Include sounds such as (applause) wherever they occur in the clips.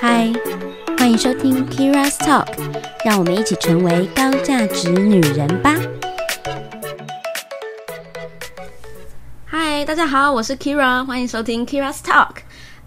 嗨，欢迎收听 Kira's Talk，让我们一起成为高价值女人吧。嗨，大家好，我是 Kira，欢迎收听 Kira's Talk。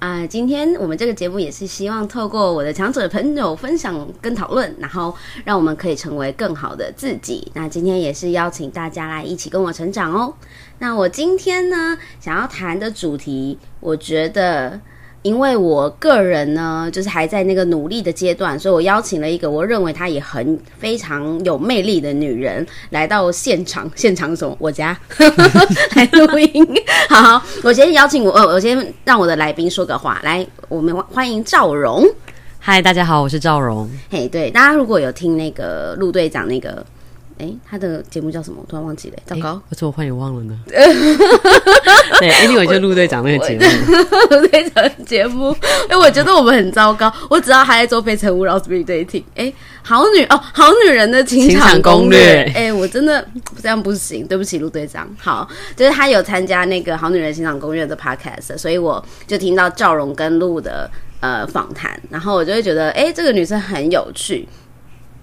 啊、今天我们这个节目也是希望透过我的强者朋友分享跟讨论，然后让我们可以成为更好的自己。那今天也是邀请大家来一起跟我成长哦。那我今天呢，想要谈的主题，我觉得。因为我个人呢，就是还在那个努力的阶段，所以我邀请了一个我认为她也很非常有魅力的女人来到现场。现场什么？我家 (laughs) 来录音。好，好，我先邀请我，我先让我的来宾说个话。来，我们欢迎赵荣。嗨，大家好，我是赵荣。嘿，对，大家如果有听那个陆队长那个。哎、欸，他的节目叫什么？我突然忘记了，糟糕！我怎么忽然忘了呢？(laughs) 对，哎，另外就陆队长那个节目，陆队长节目。哎、欸，我觉得我们很糟糕。我只要还在做非诚勿扰 speed dating。哎，好女哦，好女人的情场攻略。哎、欸，我真的这样不行，对不起，陆队长。好，就是他有参加那个好女人情场攻略的 podcast，所以我就听到赵荣跟陆的呃访谈，然后我就会觉得，哎、欸，这个女生很有趣。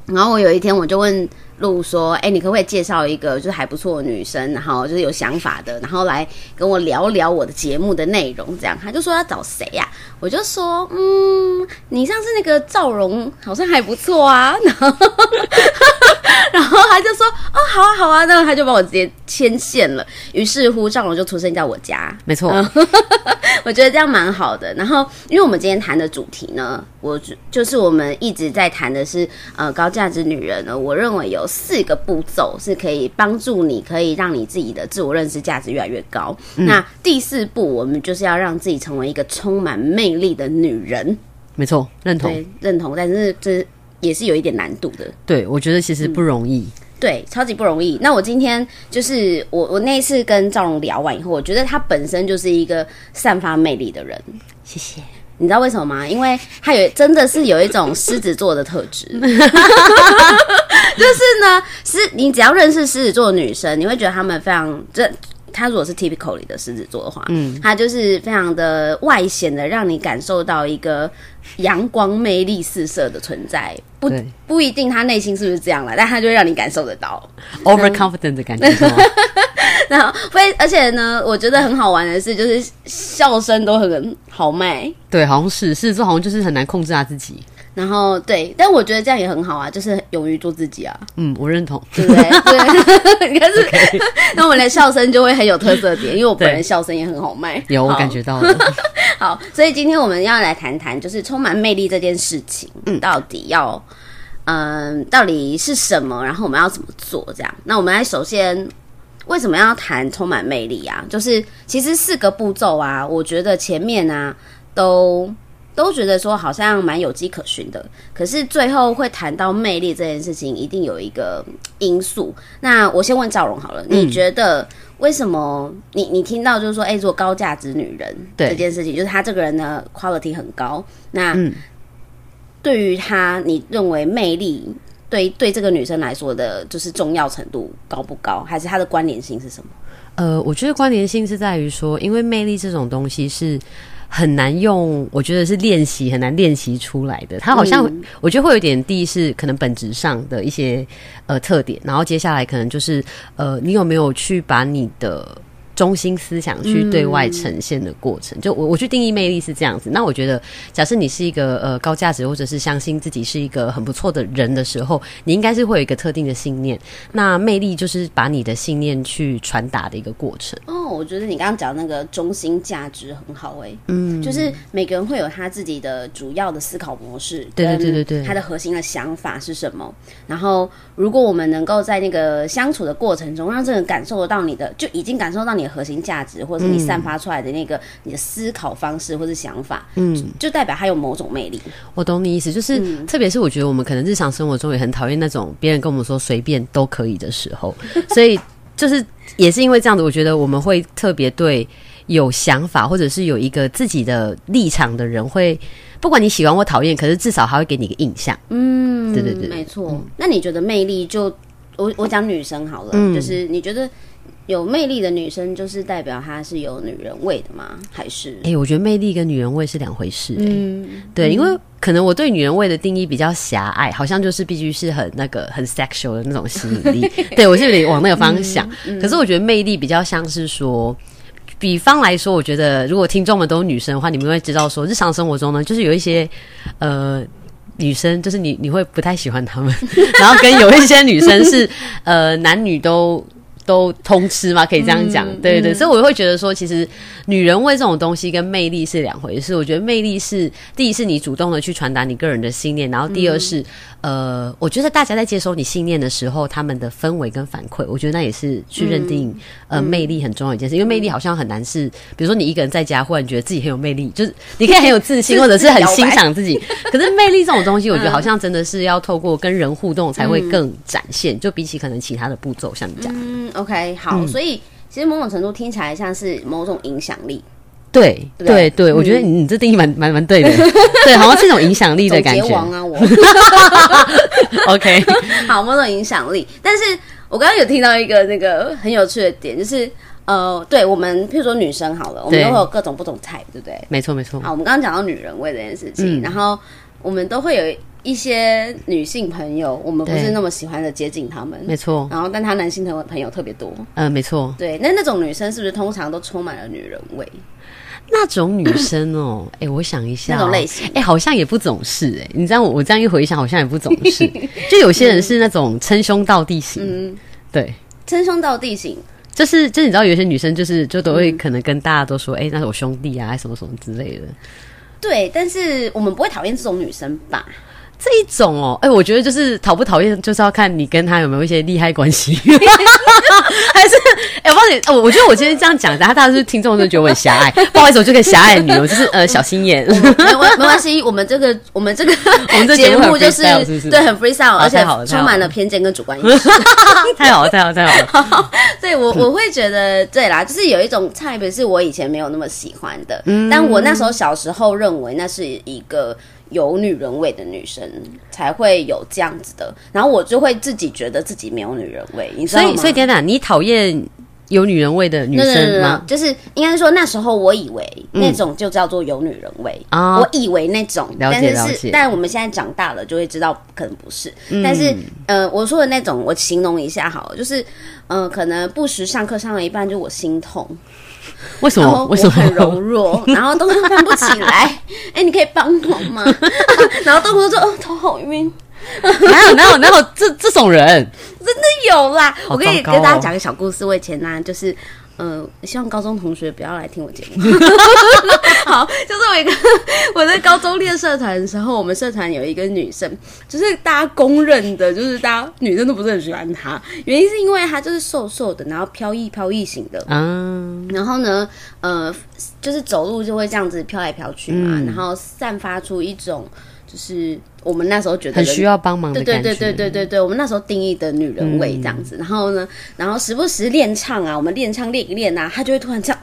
然后我有一天我就问。路说：“哎、你可不可以介绍一个就是还不错的女生，然后就是有想法的，然后来跟我聊聊我的节目的内容？这样，他就说要找谁呀、啊？我就说，嗯，你上次那个赵荣好像还不错啊。然后，(laughs) 然后他就说，哦，好啊，好啊，那他就把我直接牵线了。于是乎，赵龙就出生在我家，没错。(laughs) 我觉得这样蛮好的。然后，因为我们今天谈的主题呢，我就是我们一直在谈的是呃高价值女人呢，我认为有。四个步骤是可以帮助你，可以让你自己的自我认识价值越来越高。嗯。那第四步，我们就是要让自己成为一个充满魅力的女人。没错，认同，对，认同。但是这也是有一点难度的。对，我觉得其实不容易。嗯，对，超级不容易。那我今天就是我，我那一次跟赵荣聊完以后，我觉得他本身就是一个散发魅力的人。谢谢。你知道为什么吗？因为他有真的是有一种狮子座的特质，(laughs) 就是呢，是你只要认识狮子座的女生，你会觉得她们非常这。她如果是 typical 里的狮子座的话，嗯，他就是非常的外显的，让你感受到一个阳光、魅力四射的存在。不不一定他内心是不是这样了，但他就会让你感受得到 overconfident 的感觉。(laughs) 然后会，而且呢，我觉得很好玩的是，就是笑声都很豪迈。对，好像是狮子座，好像就是很难控制他自己。然后对，但我觉得这样也很好啊，就是勇于做自己啊。嗯，我认同，对不对？(laughs) 对，(laughs) 可是 (laughs) 那我们的笑声就会很有特色点，因为我本人笑声也很好卖。有，我感觉到了。好，所以今天我们要来谈谈，就是充满魅力这件事情，嗯，到底要，嗯、呃，到底是什么？然后我们要怎么做？这样，那我们来首先。为什么要谈充满魅力啊？就是其实四个步骤啊，我觉得前面啊都都觉得说好像蛮有迹可循的，可是最后会谈到魅力这件事情，一定有一个因素。那我先问赵荣好了，你觉得为什么你你听到就是说，哎，做高价值女人这件事情，就是她这个人呢 quality 很高，那对于她你认为魅力？对对，这个女生来说的，就是重要程度高不高，还是它的关联性是什么？呃，我觉得关联性是在于说，因为魅力这种东西是很难用，我觉得是练习很难练习出来的。它好像、嗯、我觉得会有点，第一是可能本质上的一些呃特点，然后接下来可能就是呃，你有没有去把你的。中心思想去对外呈现的过程，嗯、就我我去定义魅力是这样子。那我觉得，假设你是一个呃高价值，或者是相信自己是一个很不错的人的时候，你应该是会有一个特定的信念。那魅力就是把你的信念去传达的一个过程。哦，我觉得你刚刚讲那个中心价值很好哎、欸，嗯，就是每个人会有他自己的主要的思考模式，对对对对对，他的核心的想法是什么？然后，如果我们能够在那个相处的过程中，让这个人感受得到你的，就已经感受到你的。核心价值，或者是你散发出来的那个、嗯、你的思考方式或者想法，嗯，就代表他有某种魅力。我懂你意思，就是、嗯、特别是我觉得我们可能日常生活中也很讨厌那种别人跟我们说随便都可以的时候，(laughs) 所以就是也是因为这样子，我觉得我们会特别对有想法或者是有一个自己的立场的人，会不管你喜欢或讨厌，可是至少还会给你一个印象。嗯，对对对，没错、嗯。那你觉得魅力就？我我讲女生好了，嗯、就是你觉得有魅力的女生，就是代表她是有女人味的吗？还是？哎、欸，我觉得魅力跟女人味是两回事、欸。嗯，对，因为可能我对女人味的定义比较狭隘，好像就是必须是很那个很 sexual 的那种吸引力。(laughs) 对，我是有点往那个方向。嗯嗯、可是我觉得魅力比较像是说，比方来说，我觉得如果听众们都是女生的话，你们会知道说，日常生活中呢，就是有一些呃。女生就是你，你会不太喜欢他们，(laughs) 然后跟有一些女生是，呃，男女都。都通吃嘛？可以这样讲，嗯、对对所以我会觉得说，其实女人味这种东西跟魅力是两回事。我觉得魅力是第一是你主动的去传达你个人的信念，然后第二是、嗯、呃，我觉得大家在接收你信念的时候，他们的氛围跟反馈，我觉得那也是去认定、嗯、呃魅力很重要一件事。因为魅力好像很难是，比如说你一个人在家，忽然觉得自己很有魅力，就是 (laughs) 你可以很有自信，或者是很欣赏自己。(laughs) 可是魅力这种东西，我觉得好像真的是要透过跟人互动才会更展现，嗯、就比起可能其他的步骤，像你讲。嗯 OK，好，嗯、所以其实某种程度听起来像是某种影响力，对对对，对，我觉得你这定义蛮蛮蛮对的，对，好像是一种影响力的感觉。王啊，我 (laughs) OK，(laughs) 好，某种影响力。但是我刚刚有听到一个那个很有趣的点，就是呃，对我们，譬如说女生好了，我们都会有各种不同菜，对不对？没错没错。好，我们刚刚讲到女人味这件事情，嗯、然后我们都会有。一些女性朋友，我们不是那么喜欢的接近他们，没错。然后，但他男性的朋友特别多，嗯、呃，没错。对，那那种女生是不是通常都充满了女人味？那种女生哦，(laughs) 哎、欸，我想一下、哦，那种类型，哎、欸，好像也不总是哎、欸。你这样我我这样一回想，好像也不总是。(laughs) 就有些人是那种称兄道弟型，嗯，对，称兄道弟型，就是就是你知道，有些女生就是就都会可能跟大家都说，哎、欸，那是我兄弟啊，什么什么之类的。对，但是我们不会讨厌这种女生吧？这一种哦，哎、欸，我觉得就是讨不讨厌，就是要看你跟他有没有一些利害关系，(laughs) 还是哎、欸，我帮你，我我觉得我今天这样讲，大家大家是听众就觉得我很狭隘，(laughs) 不好意思，我这个狭隘女，我就是呃小心眼，没关没关系，我们这个我们这个 (laughs) 我们这节目就是对很 freestyle，而且充满了偏见跟主观意识，太好了太好了太好了，对我我会觉得对啦，就是有一种菜，不是我以前没有那么喜欢的，嗯、但我那时候小时候认为那是一个。有女人味的女生才会有这样子的，然后我就会自己觉得自己没有女人味，你知道吗？所以，所以天哪，你讨厌有女人味的女生吗？就是应该说那时候我以为那种就叫做有女人味啊，嗯、我以为那种。但是，但我们现在长大了就会知道，可能不是。嗯、但是，呃，我说的那种，我形容一下好了，就是，嗯、呃，可能不时上课上了一半，就我心痛。(laughs) 为什么？为什么很柔弱，(laughs) 然后动作翻不起来？(laughs) 哎、欸，你可以帮我吗？然后动作就哦，头好晕。哪有哪有哪有这这种人？真的有啦！哦、我可以跟大家讲个小故事。我以前呢，就是。嗯、呃，希望高中同学不要来听我节目。(laughs) 好，就是我一个 (laughs) 我在高中练社团的时候，我们社团有一个女生，就是大家公认的，就是大家女生都不是很喜欢她，原因是因为她就是瘦瘦的，然后飘逸飘逸型的，嗯，然后呢，呃，就是走路就会这样子飘来飘去嘛，嗯、然后散发出一种。就是我们那时候觉得很需要帮忙对对对对对对，我们那时候定义的女人味这样子。嗯、然后呢，然后时不时练唱啊，我们练唱练一练啊，她就会突然这样，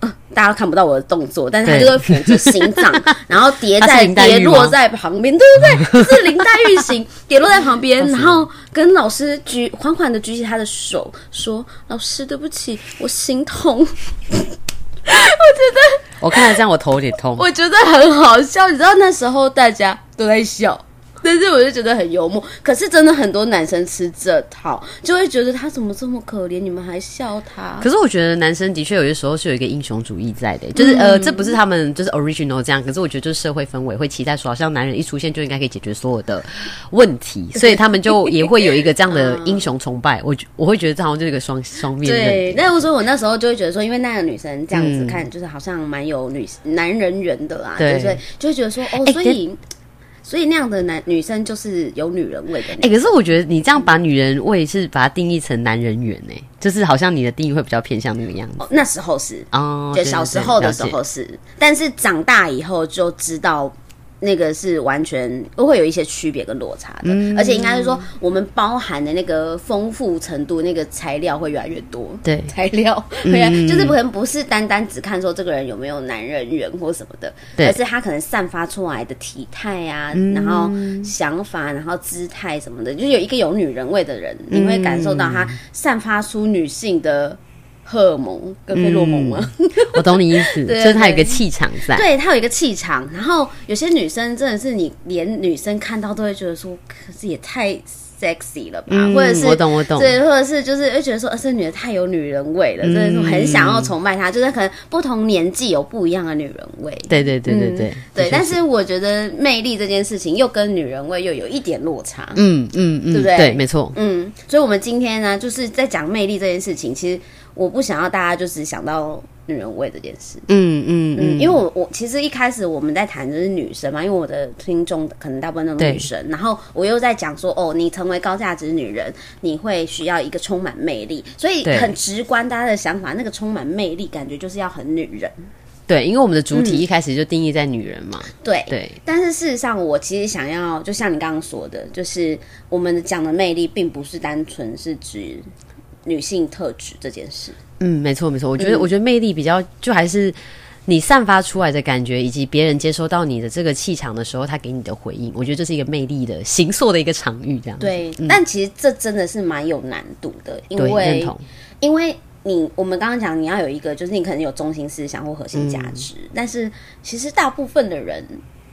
呃，大家都看不到我的动作，但是她就会扶着心脏，然后叠在叠落在旁边，对不对？是林黛玉型，叠落在旁边，然后跟老师举缓缓的举起她的手，说：“老师，对不起，我心痛。”我觉得，我看了这样，我头有点痛。我觉得很好笑，你知道那时候大家都在笑。但是我就觉得很幽默，可是真的很多男生吃这套，就会觉得他怎么这么可怜，你们还笑他。可是我觉得男生的确有些时候是有一个英雄主义在的，就是、嗯、呃，这不是他们就是 original 这样，可是我觉得就是社会氛围会期待说，好像男人一出现就应该可以解决所有的问题，所以他们就也会有一个这样的 (laughs) 英雄崇拜。我我会觉得这好像就是一个双双面。对，那我说我那时候就会觉得说，因为那个女生这样子看，嗯、就是好像蛮有女男人缘的啦，对，所以就会觉得说，哦，所以。欸所以那样的男女生就是有女人味的。哎、欸，可是我觉得你这样把女人味是把它定义成男人缘呢、欸，就是好像你的定义会比较偏向那个样子。哦、那时候是哦，就小时候的时候是，但是长大以后就知道那个是完全都会有一些区别跟落差的，嗯、而且应该是说我们包含的那个丰富程度，那个材料会越来越多。对，材料，对、嗯，就是可能不是单单只看说这个人有没有男人缘或什么的，而是他可能散发出来的体态啊，嗯、然后想法，然后姿态什么的，就是有一个有女人味的人，你会感受到他散发出女性的。荷尔蒙跟费洛蒙吗？嗯、(laughs) 我懂你意思，(laughs) 就是他有一个气场在，对他有一个气场。然后有些女生真的是你连女生看到都会觉得说，可是也太 sexy 了吧？嗯、或者是我懂我懂，对，或者是就是会觉得说，呃这女的太有女人味了，真的是很想要崇拜她。就是可能不同年纪有不一样的女人味。对对对对对、嗯、对。但是我觉得魅力这件事情又跟女人味又有一点落差。嗯嗯嗯，对不对？对，没错。嗯，所以我们今天呢，就是在讲魅力这件事情，其实。我不想要大家就是想到女人味这件事，嗯嗯嗯，因为我我其实一开始我们在谈的是女生嘛，因为我的听众可能大部分都是女生，然后我又在讲说，哦，你成为高价值女人，你会需要一个充满魅力，所以很直观，大家的想法，那个充满魅力感觉就是要很女人，对，因为我们的主体一开始就定义在女人嘛，嗯、对。对，但是事实上，我其实想要，就像你刚刚说的，就是我们讲的魅力，并不是单纯是指。女性特质这件事，嗯，没错没错，我觉得、嗯、我觉得魅力比较就还是你散发出来的感觉，以及别人接收到你的这个气场的时候，他给你的回应，我觉得这是一个魅力的形塑的一个场域，这样子。对、嗯，但其实这真的是蛮有难度的，因为因为你我们刚刚讲你要有一个，就是你可能有中心思想或核心价值、嗯，但是其实大部分的人。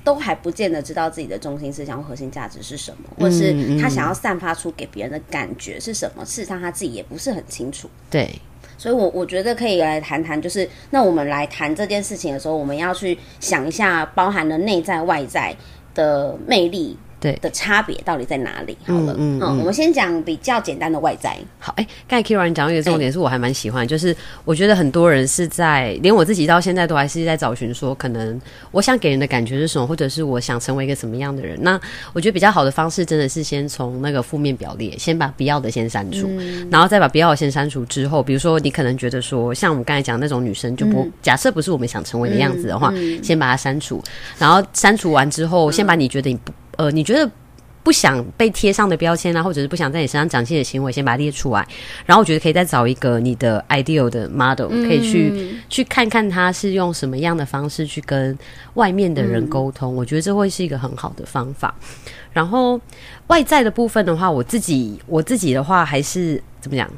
都还不见得知道自己的中心思想或核心价值是什么，或是他想要散发出给别人的感觉是什么。事实上，他自己也不是很清楚。对，所以我我觉得可以来谈谈，就是那我们来谈这件事情的时候，我们要去想一下，包含了内在外在的魅力。对。的差别到底在哪里？好了，嗯，我们先讲比较简单的外在。好，哎、欸，刚才 Kyria 你讲到一个重点，是我还蛮喜欢、欸，就是我觉得很多人是在，连我自己到现在都还是在找寻，说可能我想给人的感觉是什么，或者是我想成为一个什么样的人。那我觉得比较好的方式，真的是先从那个负面表列，先把不要的先删除、嗯，然后再把不要的先删除之后，比如说你可能觉得说，像我们刚才讲那种女生，就不、嗯、假设不是我们想成为的样子的话，先把它删除，然后删除完之后，先把你觉得你不呃，你觉得。不想被贴上的标签啊，或者是不想在你身上展现的行为，先把它列出来。然后我觉得可以再找一个你的 ideal 的 model，可以去、嗯、去看看他是用什么样的方式去跟外面的人沟通、嗯。我觉得这会是一个很好的方法。然后外在的部分的话，我自己我自己的话还是怎么讲？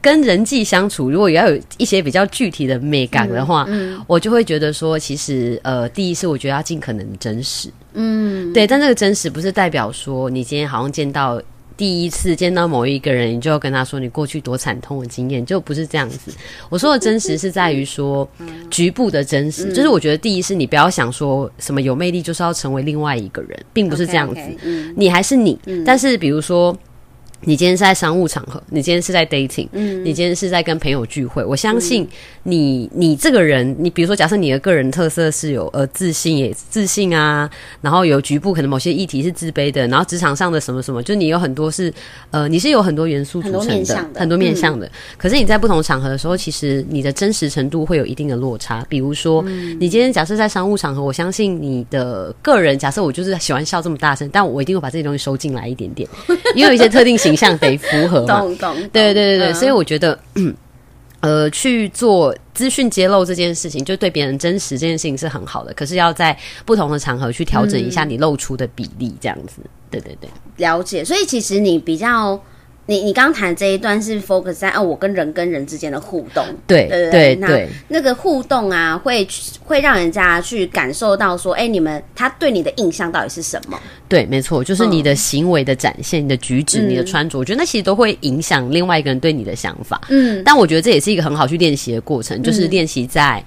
跟人际相处，如果要有一些比较具体的美感的话，嗯嗯、我就会觉得说，其实呃，第一是我觉得要尽可能真实，嗯，对。但这个真实不是代表说你今天好像见到第一次见到某一个人，你就要跟他说你过去多惨痛的经验，就不是这样子。我说的真实是在于说局部的真实，就是我觉得第一是你不要想说什么有魅力就是要成为另外一个人，并不是这样子，你还是你。但是比如说。你今天是在商务场合，你今天是在 dating，嗯，你今天是在跟朋友聚会。我相信你，嗯、你这个人，你比如说，假设你的个人特色是有呃自信，也自信啊，然后有局部可能某些议题是自卑的，然后职场上的什么什么，就你有很多是呃，你是有很多元素组成的，很多面向的。可是你在不同场合的时候，其实你的真实程度会有一定的落差。比如说，嗯、你今天假设在商务场合，我相信你的个人假设我就是喜欢笑这么大声，但我一定会把这些东西收进来一点点，因为有一些特定形象得符合嘛，(laughs) 懂懂，对对对对，嗯，所以我觉得，(clears throat) 呃，去做资讯揭露这件事情，就对别人真实这件事情是很好的。可是要在不同的场合去调整一下你露出的比例，这样子，嗯，对对对，了解。所以其实你比较。你你刚谈这一段是 focus 在哦，我跟人跟人之间的互动，对对对，那对那个互动啊，会会让人家去感受到说，哎、欸，你们他对你的印象到底是什么？对，没错，就是你的行为的展现、嗯、你的举止、你的穿着，我觉得那其实都会影响另外一个人对你的想法。嗯，但我觉得这也是一个很好去练习的过程，就是练习在。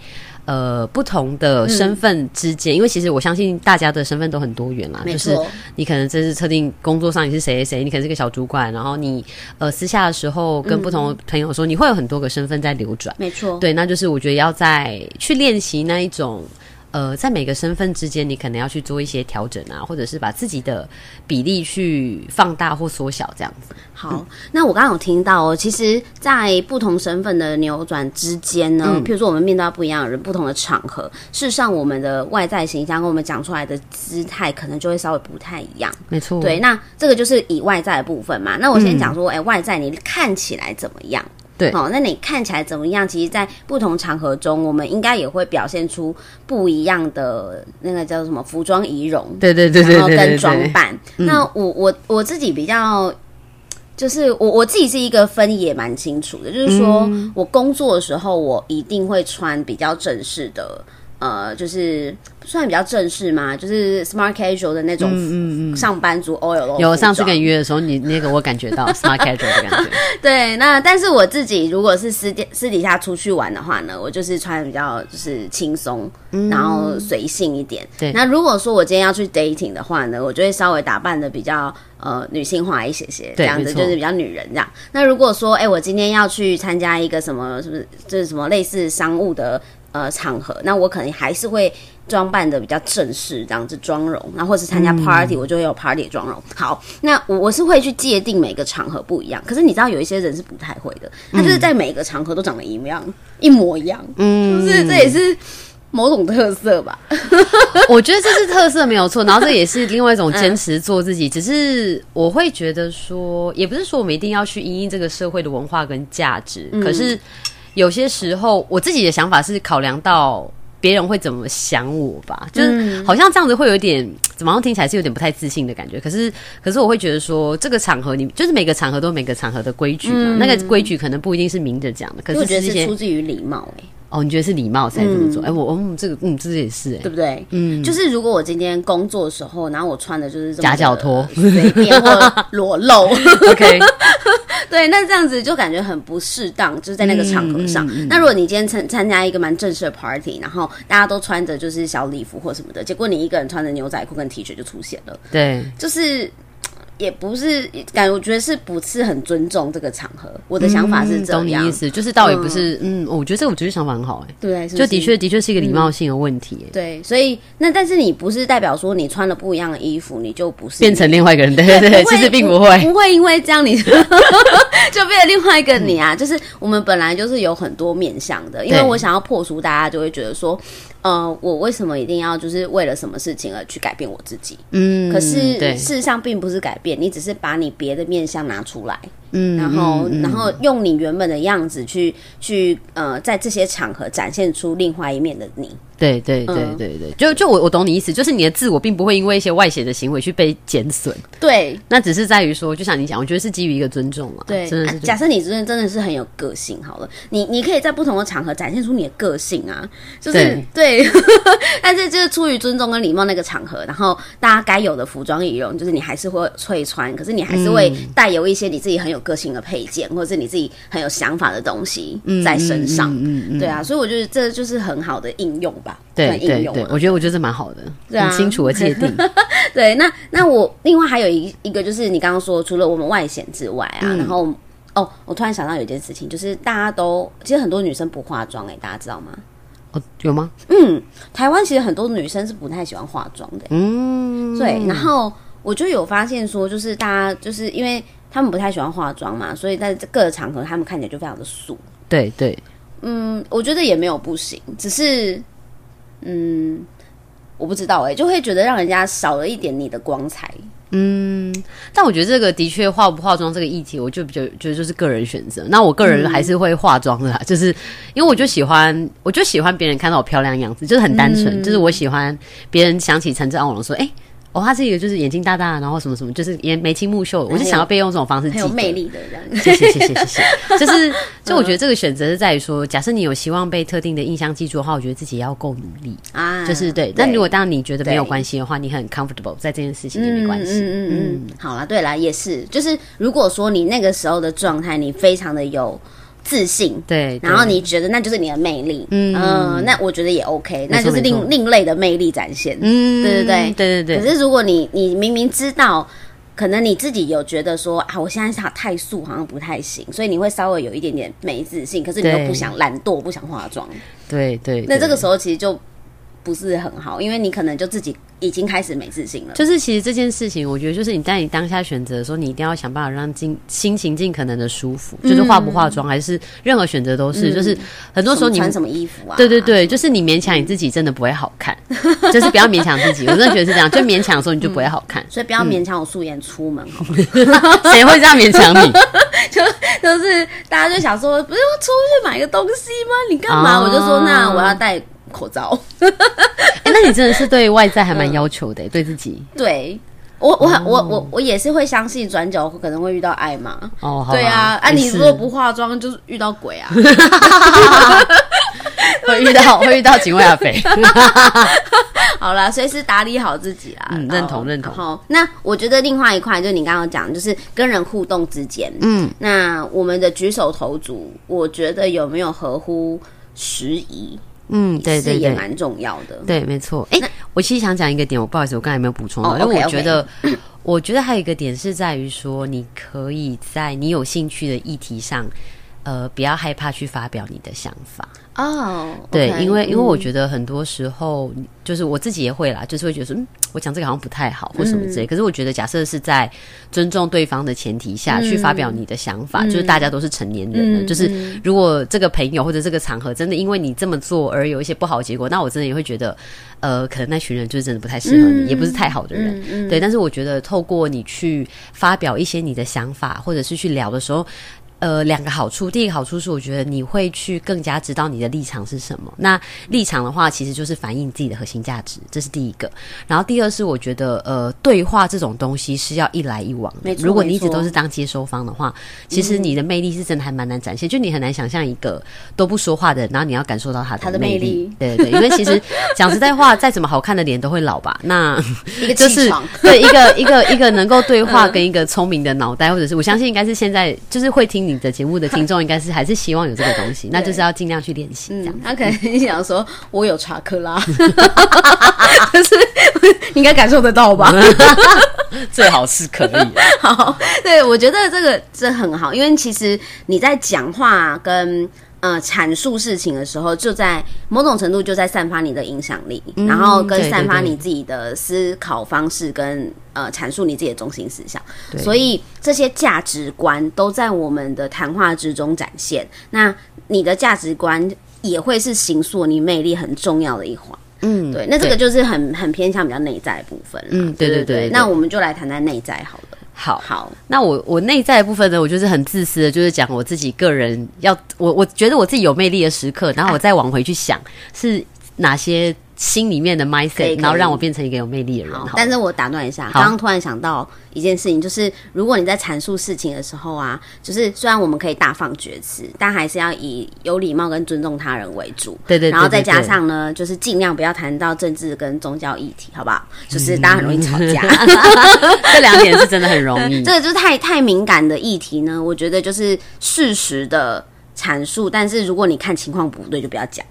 呃，不同的身份之间、嗯，因为其实我相信大家的身份都很多元啦。就是你可能这是特定工作上你是谁谁谁，你可能是个小主管，然后你呃私下的时候跟不同的朋友说，嗯、你会有很多个身份在流转。没错，对，那就是我觉得要在去练习那一种呃，在每个身份之间，你可能要去做一些调整啊，或者是把自己的比例去放大或缩小这样子。好，嗯、那我刚刚有听到哦，其实，在不同身份的扭转之间呢，嗯、譬如说我们面对到不一样的人、不同的场合，事实上我们的外在形象跟我们讲出来的姿态，可能就会稍微不太一样。没错，对，那这个就是以外在的部分嘛。那我先讲说，哎、嗯欸，外在你看起来怎么样？对，好，那你看起来怎么样？其实，在不同场合中，我们应该也会表现出不一样的那个叫什么服装仪容，对对对对，然后跟装扮。那我我我自己比较，就是我我自己是一个分也蛮清楚的，就是说我工作的时候，我一定会穿比较正式的。呃，就是算比较正式嘛，就是 smart casual 的那种上班族 OL。有上次跟你约的时候，你那个我感觉到 (laughs) smart casual 的感觉。对，那但是我自己如果是私底私底下出去玩的话呢，我就是穿的比较就是轻松，嗯、然后随性一点。对，那如果说我今天要去 dating 的话呢，我就会稍微打扮的比较呃女性化一些些，这样子就是比较女人这样。那如果说哎、欸，我今天要去参加一个什么，是不是就是什么类似商务的？呃，场合，那我可能还是会装扮的比较正式，这样子妆容，然后或是参加 party，、嗯、我就会有 party 妆容。好，那我我是会去界定每个场合不一样，可是你知道有一些人是不太会的，他就是在每个场合都长得一样，一模一样，嗯，就是这也是某种特色吧？(laughs) 我觉得这是特色没有错，然后这也是另外一种坚持做自己。(laughs) 只是我会觉得说，也不是说我们一定要去因应这个社会的文化跟价值，嗯、可是。有些时候，我自己的想法是考量到别人会怎么想我吧，就是好像这样子会有点，怎么样听起来是有点不太自信的感觉。可是，可是我会觉得说，这个场合你就是每个场合都有每个场合的规矩嘛，嗯、那个规矩可能不一定是明着讲的，可是，是我觉得是出自于礼貌。哦，你觉得是礼貌才这么做？哎、嗯欸，我嗯，这个嗯，这也是哎、欸，对不对？嗯，就是如果我今天工作的时候，然后我穿的就是这么夹脚拖，随便或裸露，(laughs) OK，(laughs) 对，那这样子就感觉很不适当，就是在那个场合上。嗯嗯嗯、那如果你今天参参加一个蛮正式的 party，然后大家都穿着就是小礼服或什么的，结果你一个人穿着牛仔裤跟 T 恤就出现了，对，就是。也不是感觉，我觉得是不是很尊重这个场合？我的想法是这样，懂你意思，就是倒也不是，嗯，我觉得这个我觉得想法很好，哎，对，就的确的确是一个礼貌性的问题，对，所以那但是你不是代表说你穿了不一样的衣服，你就不是。变成另外一个人，对对对，其实并不会，不会因为这样你 (laughs) 就变成另外一个你啊，就是我们本来就是有很多面向的，因为我想要破除大家就会觉得说。呃，我为什么一定要就是为了什么事情而去改变我自己？嗯，可是事实上并不是改变，你只是把你别的面向拿出来。嗯，然后，嗯、然后用你原本的样子去去呃，在这些场合展现出另外一面的你。对对对对对，嗯、就就我我懂你意思，就是你的自我并不会因为一些外显的行为去被减损。对，那只是在于说，就像你讲，我觉得是基于一个尊重嘛。对，真的是、啊。假设你真的真的是很有个性，好了，你你可以在不同的场合展现出你的个性啊，就是对，对 (laughs) 但是就是出于尊重跟礼貌那个场合，然后大家该有的服装仪容，就是你还是会会穿，可是你还是会带有一些你自己很有个性的配件，或者是你自己很有想法的东西在身上。嗯嗯，嗯，嗯，对啊，所以我觉得这就是很好的应用吧。对对对，我觉得我觉得这蛮好的，很清楚的界定。(laughs) 对，那那我另外还有一一个就是你刚刚说，除了我们外显之外啊，嗯、然后哦，我突然想到有一件事情，就是大家都其实很多女生不化妆哎、欸，大家知道吗？哦，有吗？嗯，台湾其实很多女生是不太喜欢化妆的、欸。嗯，对，然后我就有发现说，就是大家就是因为他们不太喜欢化妆嘛，所以在各个场合他们看起来就非常的素。对对，嗯，我觉得也没有不行，只是。嗯，我不知道哎、欸，就会觉得让人家少了一点你的光彩。嗯，但我觉得这个的确化不化妆这个议题，我就比较觉得就是个人选择。那我个人还是会化妆的啦，嗯、就是因为我就喜欢，我就喜欢别人看到我漂亮样子，就是很单纯，嗯、就是我喜欢别人想起陈志昂龙说，哎、欸。哦，他是一个就是眼睛大大，然后什么什么，就是也眉清目秀。我就想要被用这种方式记得，很有魅力的人。谢谢谢谢谢 (laughs) 谢。就是，就我觉得这个选择是在于说，假设你有希望被特定的印象记住的话，我觉得自己要够努力啊。就是对，但如果当你觉得没有关系的话，你很 comfortable 在这件事情就没关系。嗯嗯嗯。好了，对了，也是，就是如果说你那个时候的状态，你非常的有。自信，对，然后你觉得那就是你的魅力，嗯、呃，那我觉得也 OK，那就是另另类的魅力展现，嗯，对对对，对对对。可是如果你你明明知道，可能你自己有觉得说啊，我现在想太素好像不太行，所以你会稍微有一点点没自信，可是你又不想懒惰，不想化妆，对对。那这个时候其实就不是很好，因为你可能就自己已经开始没自信了。就是其实这件事情，我觉得就是你在你当下选择的时候，你一定要想办法让尽心情尽可能的舒服，嗯、就是化不化妆还是任何选择都是、嗯，就是很多时候你穿什么衣服啊？对对对，就是你勉强你自己真的不会好看，嗯、就是不要勉强自己。我真的觉得是这样，就勉强的时候你就不会好看，嗯、所以不要勉强我素颜出门。谁、嗯、(laughs) 会这样勉强你？(laughs) 就就是大家就想说，不是要出去买个东西吗？你干嘛、哦？我就说那我要戴。口罩，(laughs) 哎、欸，那你真的是对外在还蛮要求的、嗯，对自己。对我，我很，我，我，我也是会相信转角可能会遇到爱嘛。哦，对啊，啊，你如果不化妆，就是遇到鬼啊 (laughs) (laughs) 会遇到会遇到警卫阿肥。好啦，随时打理好自己啦。嗯，认同认同。好，那我觉得另外一块就是你刚刚讲，就是跟人互动之间，嗯，那我们的举手投足，我觉得有没有合乎时宜？嗯，对对对，也蛮重要的。对，没错。哎、欸，我其实想讲一个点，我不好意思，我刚才没有补充因为我觉得我觉得还有一个点是在于说，你可以在你有兴趣的议题上，呃，不要害怕去发表你的想法。哦、oh, okay，对，因为因为我觉得很多时候、嗯，就是我自己也会啦，就是会觉得说，嗯，我讲这个好像不太好，或什么之类、嗯。可是我觉得，假设是在尊重对方的前提下、嗯、去发表你的想法、嗯，就是大家都是成年人了、嗯，就是如果这个朋友或者这个场合真的因为你这么做而有一些不好的结果，那我真的也会觉得，呃，可能那群人就是真的不太适合你、嗯，也不是太好的人。嗯、对，但是我觉得透过你去发表一些你的想法，或者是去聊的时候。呃，两个好处。第一个好处是，我觉得你会去更加知道你的立场是什么。那立场的话，其实就是反映自己的核心价值，这是第一个。然后第二是，我觉得呃，对话这种东西是要一来一往的。如果你一直都是当接收方的话，其实你的魅力是真的还蛮难展现。嗯。就你很难想象一个都不说话的，然后你要感受到他的魅力。魅力对对对，因为其实 (laughs) 讲实在话，再怎么好看的脸都会老吧。那一个 (laughs) 就是对一个一个一个能够对话跟一个聪明的脑袋，或者是我相信应该是现在就是会听你的节目的听众应该是还是希望有这个东西，(laughs) 那就是要尽量去练习。这样、嗯，他可能 (laughs) 想说：“我有查克拉，(laughs) 可是应该感受得到吧？最好是可以。好，对，我觉得这个这很好，因为其实你在讲话跟。呃，阐述事情的时候，就在某种程度就在散发你的影响力，嗯，然后跟散发你自己的思考方式跟，跟呃阐述你自己的中心思想。所以这些价值观都在我们的谈话之中展现。那你的价值观也会是形塑你魅力很重要的一环。嗯，对。那这个就是很很偏向比较内在的部分。嗯，对对对，对，对，对。那我们就来谈谈内在好了。好好，那我我内在的部分呢，我就是很自私的，就是讲我自己个人要我我觉得我自己有魅力的时刻，然后我再往回去想是哪些。心里面的 mindset，然后让我变成一个有魅力的人。但是我打断一下，刚刚突然想到一件事情，就是如果你在阐述事情的时候啊，就是虽然我们可以大放厥词，但还是要以有礼貌跟尊重他人为主。对对，然后再加上呢，就是尽量不要谈到政治跟宗教议题，好不好？就是大家很容易吵架，嗯、(laughs) 这两点是真的很容易。(laughs) 这个就是太太敏感的议题呢，我觉得就是适时的阐述，但是如果你看情况不对，就不要讲。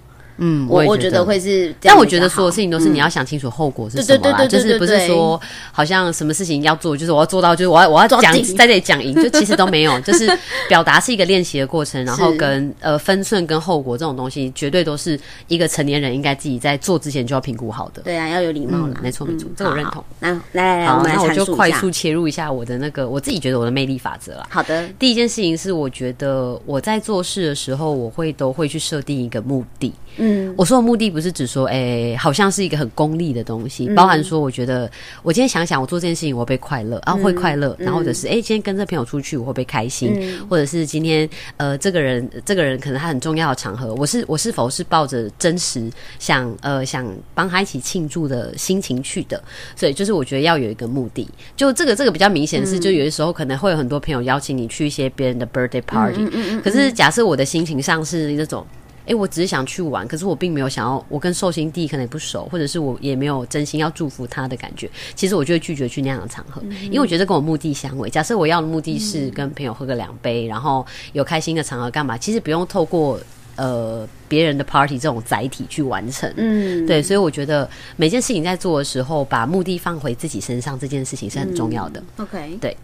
嗯，我我觉得会是，但我觉得所有事情都是你要想清楚后果是什么啦，嗯、就是不是说好像什么事情要做，就是我要做到，就是我要我要讲在这里讲赢，就其实都没有，(laughs) 就是表达是一个练习的过程，然后跟呃分寸跟后果这种东西，绝对都是一个成年人应该自己在做之前就要评估好的。对啊，要有礼貌啦，没错没错，这我认同。那来来来，我们来那我就快速切入一下我的那个我自己觉得我的魅力法则啦。好的，第一件事情是我觉得我在做事的时候，我会都会去设定一个目的。嗯，我说的目的不是指说，哎、欸，好像是一个很功利的东西，包含说，我觉得我今天想想，我做这件事情我会快乐，啊，会快乐，然后或者是，哎、欸，今天跟这朋友出去我会不会开心，嗯、或者是今天，呃，这个人，这个人可能他很重要的场合，我是我是否是抱着真实想，呃，想帮他一起庆祝的心情去的，所以就是我觉得要有一个目的，就这个这个比较明显是，就有的时候可能会有很多朋友邀请你去一些别人的 birthday party，嗯，可是假设我的心情上是那种。哎、欸，我只是想去玩，可是我并没有想要，我跟寿星弟可能也不熟，或者是我也没有真心要祝福他的感觉。其实我就会拒绝去那样的场合，嗯、因为我觉得跟我目的相违。假设我要的目的是跟朋友喝个两杯、嗯，然后有开心的场合干嘛？其实不用透过呃别人的 party 这种载体去完成。嗯，对，所以我觉得每件事情在做的时候，把目的放回自己身上，这件事情是很重要的。嗯、OK，对。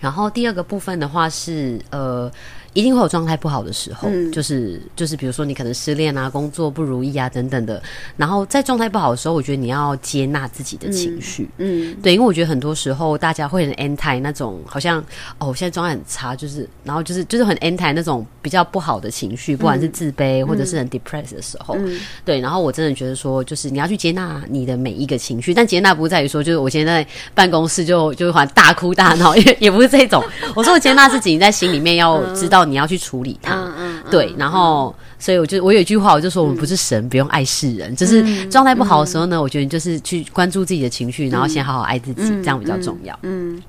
然后第二个部分的话是呃。一定会有状态不好的时候，嗯、就是就是比如说你可能失恋啊、工作不如意啊等等的。然后在状态不好的时候，我觉得你要接纳自己的情绪，嗯，嗯对，因为我觉得很多时候大家会很 anti 那种好像哦，我现在状态很差，就是然后就是就是很 anti 那种比较不好的情绪，不管是自卑、嗯、或者是很 depressed 的时候，嗯、对。然后我真的觉得说，就是你要去接纳你的每一个情绪，但接纳不在于说，就是我现在在办公室就就好像大哭大闹，也也不是这种。我说我接纳自己，你在心里面要知道。你要去处理它，嗯嗯嗯、对，然后，嗯、所以我就我有一句话，我就说我们不是神，嗯、不用爱世人，就是状态不好的时候呢，嗯、我觉得你就是去关注自己的情绪，然后先好好爱自己，嗯、这样比较重要。嗯，嗯。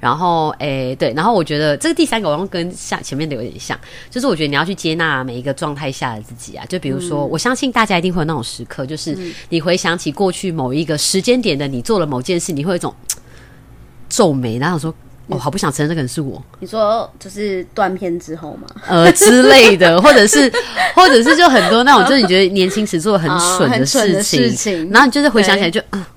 然后，诶、欸，对，然后我觉得这个第三个，我用跟像前面的有点像，就是我觉得你要去接纳每一个状态下的自己啊，就比如说，嗯、我相信大家一定会有那种时刻，就是你回想起过去某一个时间点的你做了某件事，你会有一种皱眉，然后说。我、哦、好不想承认这个人是我。你说就是断片之后吗？呃之类的，(laughs) 或者是，或者是就很多那种，就是你觉得年轻时做了很蠢的事情，哦、事情然后你就是回想起来就啊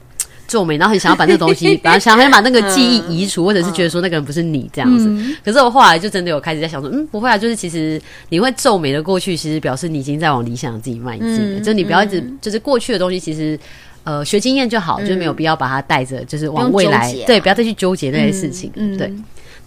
皱眉，然后很想要把那个东西，(laughs) 然后想要把那个记忆移除，嗯、或者是觉得说那个人不是你这样子。嗯、可是我后来就真的有开始在想说，嗯，不会啊，就是其实你会皱眉的过去，其实表示你已经在往理想自己迈进了。嗯、就你不要一直，嗯、就是过去的东西，其实。呃，学经验就好，嗯、就没有必要把它带着，就是往未来，啊、对，不要再去纠结那些事情。嗯，对。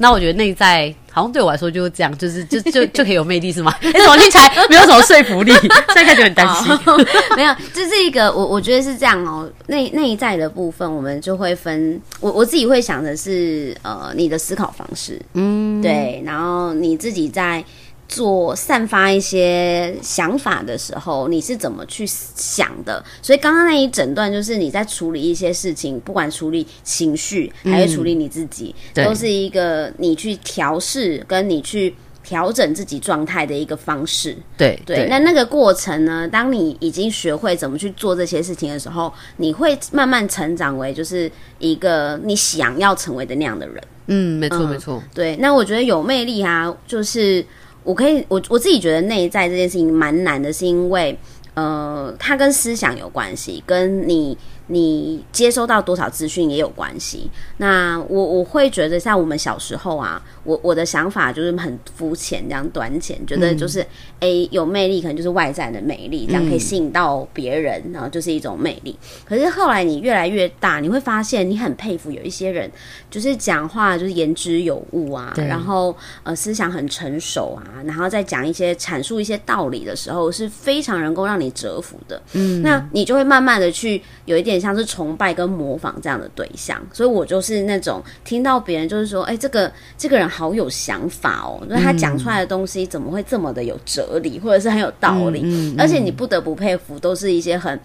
那我觉得内在好像对我来说就是这样，就是就就 (laughs) 就可以有魅力，是吗？哎，怎么听起来没有什么说服力？(laughs) 现在开始很担心。(laughs) 没有，这是一个我我觉得是这样哦。内内在的部分，我们就会分。我我自己会想的是，呃，你的思考方式，嗯，对，然后你自己在。做散发一些想法的时候，你是怎么去想的？所以刚刚那一整段就是你在处理一些事情，不管处理情绪还是处理你自己，嗯、都是一个你去调试跟你去调整自己状态的一个方式。对对，那那个过程呢？当你已经学会怎么去做这些事情的时候，你会慢慢成长为就是一个你想要成为的那样的人。嗯，没错没错。对，那我觉得有魅力啊，就是。我可以，我我自己觉得内在这件事情蛮难的，是因为，呃，它跟思想有关系，跟你。你接收到多少资讯也有关系。那我我会觉得，像我们小时候啊，我我的想法就是很肤浅，这样短浅，觉得就是诶、嗯欸、有魅力，可能就是外在的魅力，这样可以吸引到别人，然后就是一种魅力。可是后来你越来越大，你会发现你很佩服有一些人，就是讲话就是言之有物啊，然后呃思想很成熟啊，然后再讲一些阐述一些道理的时候，是非常能够让你折服的。嗯，那你就会慢慢的去有一点。像是崇拜跟模仿这样的对象，所以我就是那种听到别人就是说，哎、欸，这个这个人好有想法哦，那他讲出来的东西怎么会这么的有哲理，或者是很有道理？嗯嗯嗯、而且你不得不佩服，都是一些很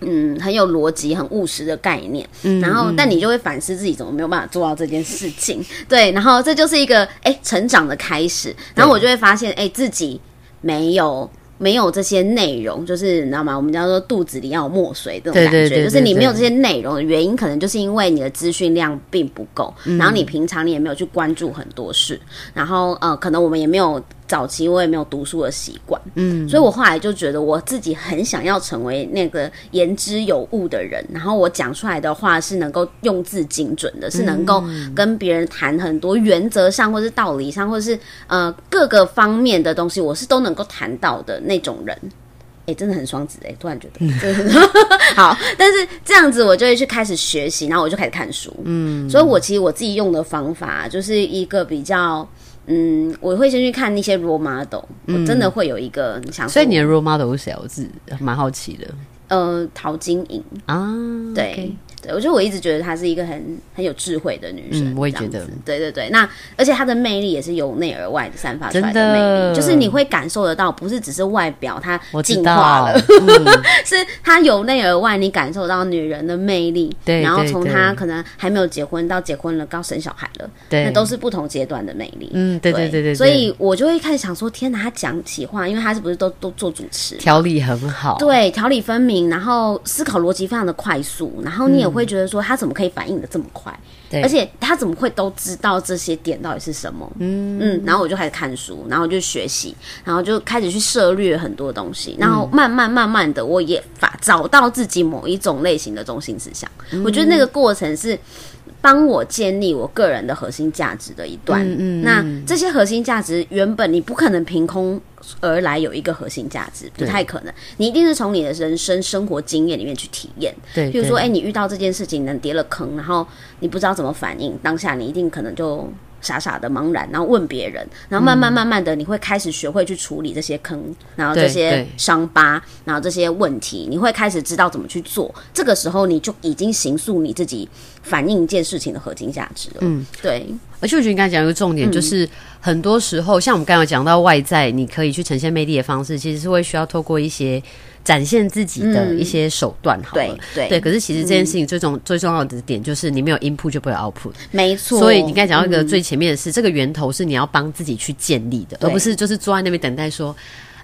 嗯很有逻辑、很务实的概念。然后，但你就会反思自己怎么没有办法做到这件事情。对，然后这就是一个哎、欸、成长的开始。然后我就会发现，哎、欸，自己没有。没有这些内容，就是你知道吗？我们叫做肚子里要有墨水这种感觉，对对对对对，就是你没有这些内容的原因，可能就是因为你的资讯量并不够，嗯、然后你平常你也没有去关注很多事，然后呃，可能我们也没有。早期我也没有读书的习惯，嗯，所以我后来就觉得我自己很想要成为那个言之有物的人，然后我讲出来的话是能够用字精准的，是能够跟别人谈很多原则上或是道理上，或者是呃各个方面的东西，我是都能够谈到的那种人。哎、欸，真的很双子哎、欸，突然觉得，嗯、(laughs) 好，但是这样子我就会去开始学习，然后我就开始看书，嗯，所以我其实我自己用的方法就是一个比较。嗯，我会先去看那些 role model，嗯、我真的会有一个想。所以你的 role model 是谁？我是蛮好奇的。呃，陶晶莹啊，对。对，我觉得我一直觉得她是一个很很有智慧的女生。嗯，我也觉得。对对对，那而且她的魅力也是由内而外的散发出来的魅力，的就是你会感受得到，不是只是外表她进化了，嗯、(laughs) 是她由内而外，你感受到女人的魅力。对，然后从她可能还没有结婚到结婚了，到生小孩了，对，那都是不同阶段的魅力。嗯，对对对对，对。所以我就会开始想说，天哪，她讲起话，因为她是不是都都做主持，条理很好，对，条理分明，然后思考逻辑非常的快速，然后你也。我会觉得说他怎么可以反应的这么快？对，而且他怎么会都知道这些点到底是什么？嗯嗯，然后我就开始看书，然后就学习，然后就开始去涉略很多东西，然后慢慢慢慢的，我也发找到自己某一种类型的中心思想。嗯、我觉得那个过程是帮我建立我个人的核心价值的一段。嗯，嗯，那这些核心价值原本你不可能凭空而来有一个核心价值，不太可能。你一定是从你的人生生活经验里面去体验。对，比如说，哎、欸，你遇到这件事情，能跌了坑，然后你不知道怎么反应，当下你一定可能就。傻傻的茫然，然后问别人，然后慢慢慢慢的，你会开始学会去处理这些坑，嗯、然后这些伤疤，然后这些问题，你会开始知道怎么去做。这个时候，你就已经形塑你自己反映一件事情的核心价值了。嗯，对。而且我觉得你刚才讲一个重点，就是、嗯、很多时候，像我们刚刚讲到外在，你可以去呈现魅力的方式，其实是会需要透过一些。展现自己的一些手段，好了，嗯、对对，对。可是其实这件事情最重、嗯、最重要的点就是，你没有 input 就不会有 output，没错。所以你刚才讲到一个最前面的是，嗯、这个源头是你要帮自己去建立的，而不是就是坐在那边等待说。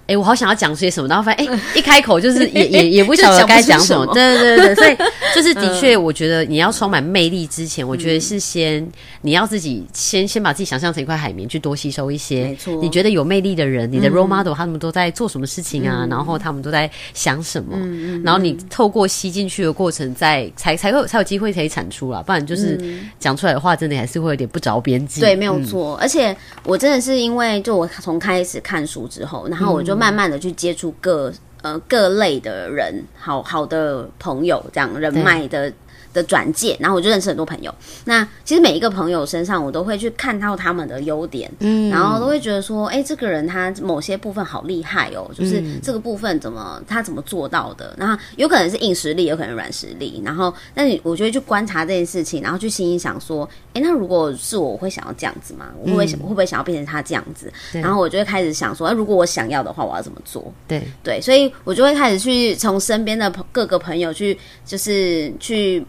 哎、欸，我好想要讲些什么，然后发现哎、欸，(laughs) 一开口就是也也也不晓得 (laughs) 该讲什么。对对对对，所以就是的确，我觉得你要充满魅力之前，嗯、我觉得是先你要自己先先把自己想象成一块海绵，去多吸收一些。没错，你觉得有魅力的人，你的 role model 他们都在做什么事情啊？嗯、然后他们都在想什么？嗯、然后你透过吸进去的过程再，再才才会才有机会可以产出啦。不然就是讲出来的话，真的还是会有点不着边际。对，没有错。嗯、而且我真的是因为，就我从开始看书之后，然后我就慢慢的去接触各呃各类的人，好好的朋友，这样人脉的。的转介，然后我就认识很多朋友。那其实每一个朋友身上，我都会去看到他们的优点，嗯，然后都会觉得说，哎，这个人他某些部分好厉害哦，就是这个部分怎么他怎么做到的？然后有可能是硬实力，有可能软实力。然后，那你我觉得去观察这件事情，然后去心里想说，哎，那如果是我，我会想要这样子吗？我会不会想，会不会想要变成他这样子？然后我就会开始想说，哎，如果我想要的话，我要怎么做？对对，所以我就会开始去从身边的各个朋友去，就是去。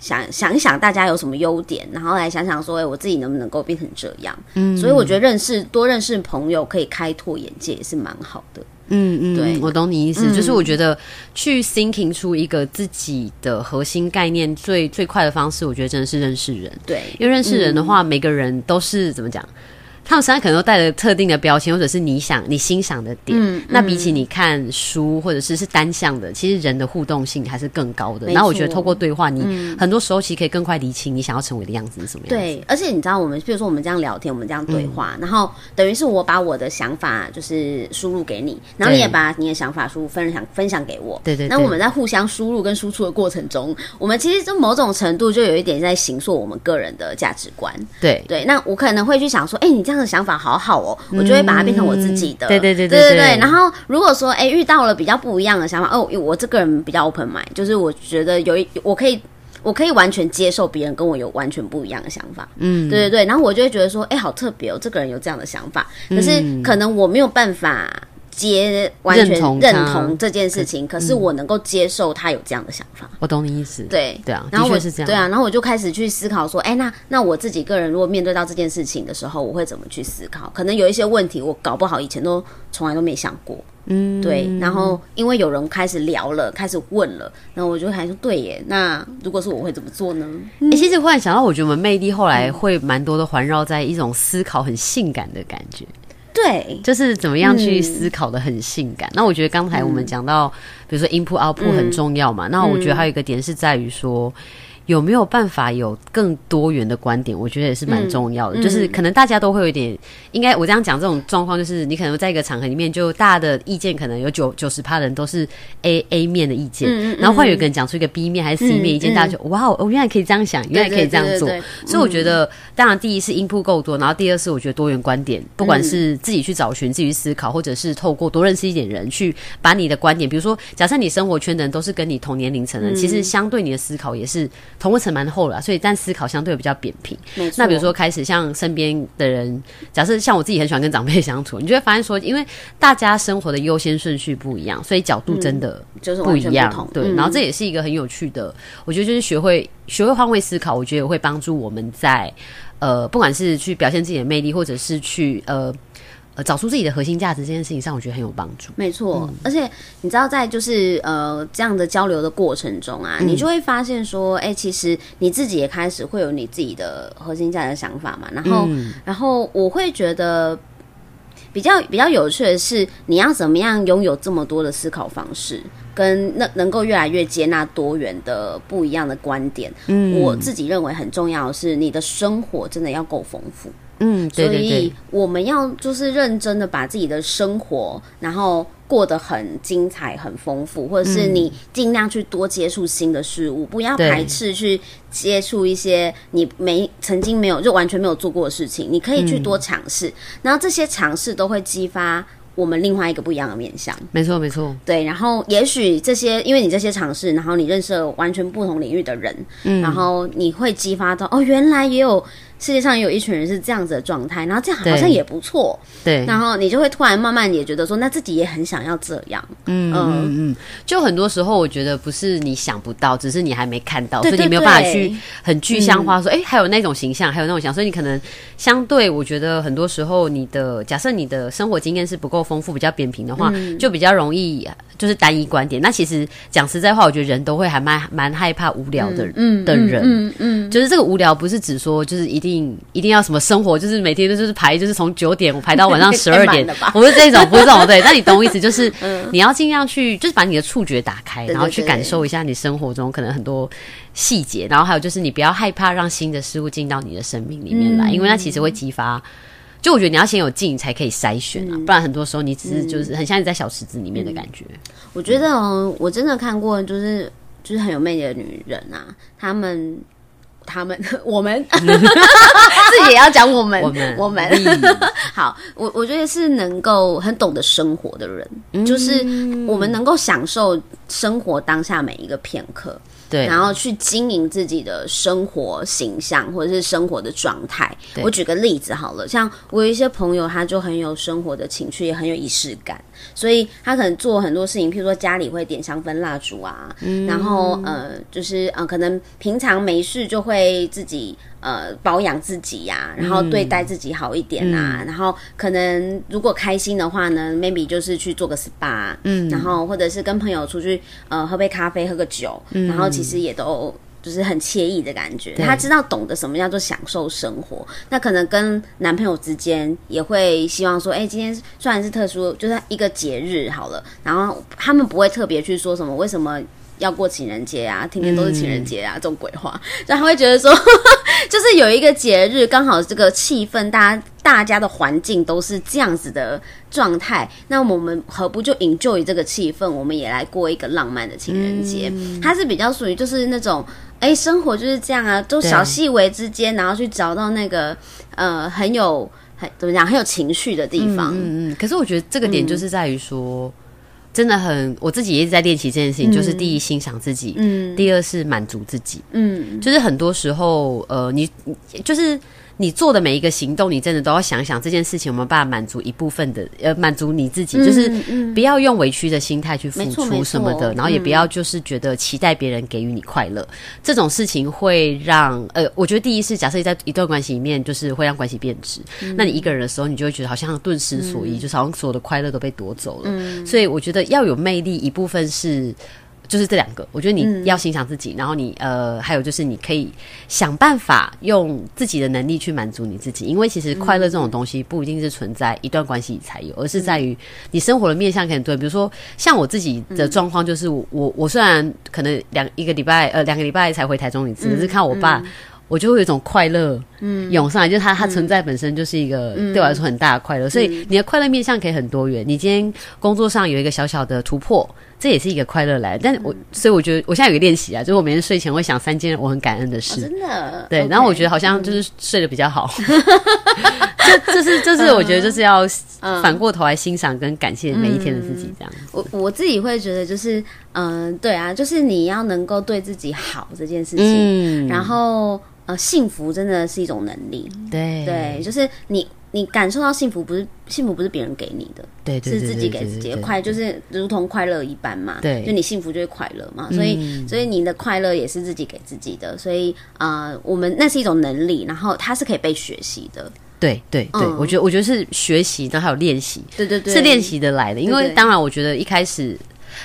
想想一想，大家有什么优点，然后来想想说，哎，我自己能不能够变成这样？嗯，所以我觉得认识多认识朋友，可以开拓眼界，也是蛮好的。嗯嗯，对，我懂你意思，嗯、就是我觉得去 thinking 出一个自己的核心概念最，最最快的方式，我觉得真的是认识人。对，因为认识人的话，嗯、每个人都是怎么讲？他们身上可能都带着特定的标签，或者是你想你欣赏的点。嗯，那比起你看书或者是是单向的，其实人的互动性还是更高的。然后我觉得透过对话，你很多时候其实可以更快理清你想要成为的样子是什么样子。对，而且你知道，我们比如说我们这样聊天，我们这样对话，嗯、然后等于是我把我的想法就是输入给你，然后你也把你的想法输入分享分享给我。对对，对。那我们在互相输入跟输出的过程中，我们其实就某种程度就有一点在形塑我们个人的价值观。对对。那我可能会去想说，哎、欸，你这样。的想法好好哦，我就会把它变成我自己的。对对对对对对。然后如果说哎遇到了比较不一样的想法，哦，我这个人比较 open mind，就是我觉得有一我可以我可以完全接受别人跟我有完全不一样的想法。嗯，对对对。然后我就会觉得说，哎，好特别哦，这个人有这样的想法，可是可能我没有办法。接完全认同这件事情，可是我能够接受他有这样的想法。我懂你意思。对对啊，然后我是这样。对啊，然后我就开始去思考说，哎，那那我自己个人如果面对到这件事情的时候，我会怎么去思考？可能有一些问题，我搞不好以前都从来都没想过。嗯，对。然后因为有人开始聊了，开始问了，然后我就还说，对耶。那如果是我会怎么做呢？哎，其实忽然想到，我觉得我们魅力后来会蛮多的环绕在一种思考很性感的感觉。对，就是怎么样去思考的很性感。嗯、那我觉得刚才我们讲到，嗯、比如说 input output 很重要嘛。嗯、那我觉得还有一个点是在于说。有没有办法有更多元的观点？我觉得也是蛮重要的。嗯、就是可能大家都会有一点，应该我这样讲这种状况，就是你可能在一个场合里面，就大家的意见可能有九九十趴人都是 A A 面的意见，然后会有一个人讲出一个 B 面还是 C 面意见，嗯、大家就哇哦，原来可以这样想，原来可以这样做。所以我觉得，当然第一是 input 够多，然后第二是我觉得多元观点，不管是自己去找寻、自己去思考，或者是透过多认识一点人，去把你的观点，比如说，假设你生活圈的人都是跟你同年龄层的人，嗯、其实相对你的思考也是同温层蛮厚了。所以，但思考相对比较扁平。那比如说，开始像身边的人，假设像我自己很喜欢跟长辈相处，你就会发现说，因为大家生活的优先顺序不一样，所以角度真的就是不一样。嗯、对，然后这也是一个很有趣的，我觉得就是学会学会换位思考，我觉得也会帮助我们在呃，不管是去表现自己的魅力，或者是去呃。呃，找出自己的核心价值这件事情上，我觉得很有帮助。没错，嗯、而且你知道，在就是呃这样的交流的过程中啊，嗯、你就会发现说，哎、欸，其实你自己也开始会有你自己的核心价值的想法嘛。然后，嗯、然后我会觉得。比较比较有趣的是，你要怎么样拥有这么多的思考方式，跟那能够越来越接纳多元的不一样的观点。嗯，我自己认为很重要的是，你的生活真的要够丰富。嗯，对对对，所以我们要就是认真的把自己的生活，然后过得很精彩、很丰富，或者是你尽量去多接触新的事物，不要排斥去接触一些你没曾经没有就完全没有做过的事情，你可以去多尝试，然后这些尝试都会激发。我们另外一个不一样的面向，没错没错，对。然后也许这些，因为你这些尝试，然后你认识了完全不同领域的人，嗯，然后你会激发到哦，原来也有。世界上也有一群人是这样子的状态，然后这样好像也不错，对。然后你就会突然慢慢也觉得说，那自己也很想要这样，嗯嗯嗯。就很多时候，我觉得不是你想不到，只是你还没看到，所以你没有办法去很具象化说，哎、嗯欸，还有那种形象，还有那种想，所以你可能相对，我觉得很多时候，你的假设你的生活经验是不够丰富，比较扁平的话，嗯、就比较容易就是单一观点。那其实讲实在话，我觉得人都会还蛮蛮害怕无聊的，嗯的人，嗯嗯，嗯，就是这个无聊不是指说就是一定。一定要什么生活，就是每天都就是排，就是从九点我排到晚上十二点，(laughs) 不是这种，不是这种，对。但你懂我意思，就是 (laughs) 你要尽量去，就是把你的触觉打开，然后去感受一下你生活中可能很多细节，然后还有就是你不要害怕让新的事物进到你的生命里面来，因为它其实会激发。就我觉得你要先有劲才可以筛选啊，不然很多时候你只是就是很像你在小池子里面的感觉。我觉得哦，我真的看过，就是就是很有魅力的女人啊，她们。他们，(laughs) 我们。(laughs) 自己也要讲我们，我们，我们。(laughs) 好，我我觉得是能够很懂得生活的人，嗯，就是我们能够享受生活当下每一个片刻。对，然后去经营自己的生活形象或者是生活的状态。我举个例子好了，像我有一些朋友，他就很有生活的情趣，也很有仪式感，所以他可能做很多事情，譬如说家里会点香氛蜡烛啊，嗯、然后呃，就是呃，可能平常没事就会自己。呃，保养自己呀、啊，然后对待自己好一点啊，嗯、然后可能如果开心的话呢，maybe 就是去做个 SPA，嗯，然后或者是跟朋友出去呃喝杯咖啡，喝个酒，嗯，然后其实也都就是很惬意的感觉。他知道懂得什么叫做享受生活，那可能跟男朋友之间也会希望说，哎，今天虽然是特殊，就是一个节日好了，然后他们不会特别去说什么为什么。要过情人节啊，天天都是情人节啊，嗯、这种鬼话，所以他会觉得说，(laughs) 就是有一个节日，刚好这个气氛，大家大家的环境都是这样子的状态，那我们何不就 enjoy 这个气氛，我们也来过一个浪漫的情人节？嗯、它是比较属于就是那种，哎、欸，生活就是这样啊，就小细微之间，然后去找到那个呃很有很怎么讲很有情绪的地方。嗯嗯，嗯。可是我觉得这个点就是在于说。嗯真的很，我自己一直在练习这件事情，嗯，就是第一欣赏自己，嗯，第二是满足自己，嗯，就是很多时候，呃，你就是。你做的每一个行动，你真的都要想想这件事情有没有办法满足一部分的，呃，满足你自己，嗯，就是不要用委屈的心态去付出什么的，然后也不要就是觉得期待别人给予你快乐，嗯，这种事情会让，呃，我觉得第一是假设在一段关系里面，就是会让关系变质，嗯，那你一个人的时候，你就会觉得好像顿失所依，嗯，就是好像所有的快乐都被夺走了，嗯，所以我觉得要有魅力，一部分是。就是这两个，我觉得你要欣赏自己，嗯，然后你呃，还有就是你可以想办法用自己的能力去满足你自己，因为其实快乐这种东西不一定是存在一段关系才有，而是在于你生活的面向很多。比如说像我自己的状况，就是我我我虽然可能两一个礼拜呃两个礼拜才回台中一次，可是看我爸。我就会有一种快乐，嗯，涌上来，就是它它存在本身就是一个对我来说很大的快乐，嗯，所以你的快乐面向可以很多元。你今天工作上有一个小小的突破，这也是一个快乐来。但我所以我觉得我现在有个练习啊，就是我每天睡前会想三件我很感恩的事，哦，真的。对，okay, 然后我觉得好像就是睡得比较好。(laughs) 这这是这是我觉得就是要反过头来欣赏跟感谢每一天的自己，这样。我我自己会觉得就是嗯，对啊，就是你要能够对自己好这件事情，嗯，然后。呃，幸福真的是一种能力，对。对，就是你你感受到幸福，不是幸福，不是别人给你的，对，是自己给自己的快，就是如同快乐一般嘛，对，就你幸福就会快乐嘛，所以、嗯、所以你的快乐也是自己给自己的，所以啊、呃，我们那是一种能力，然后它是可以被学习的，对对对，嗯、我觉得我觉得是学习，然后还有练习，对对对，是练习的来的，因为当然我觉得一开始。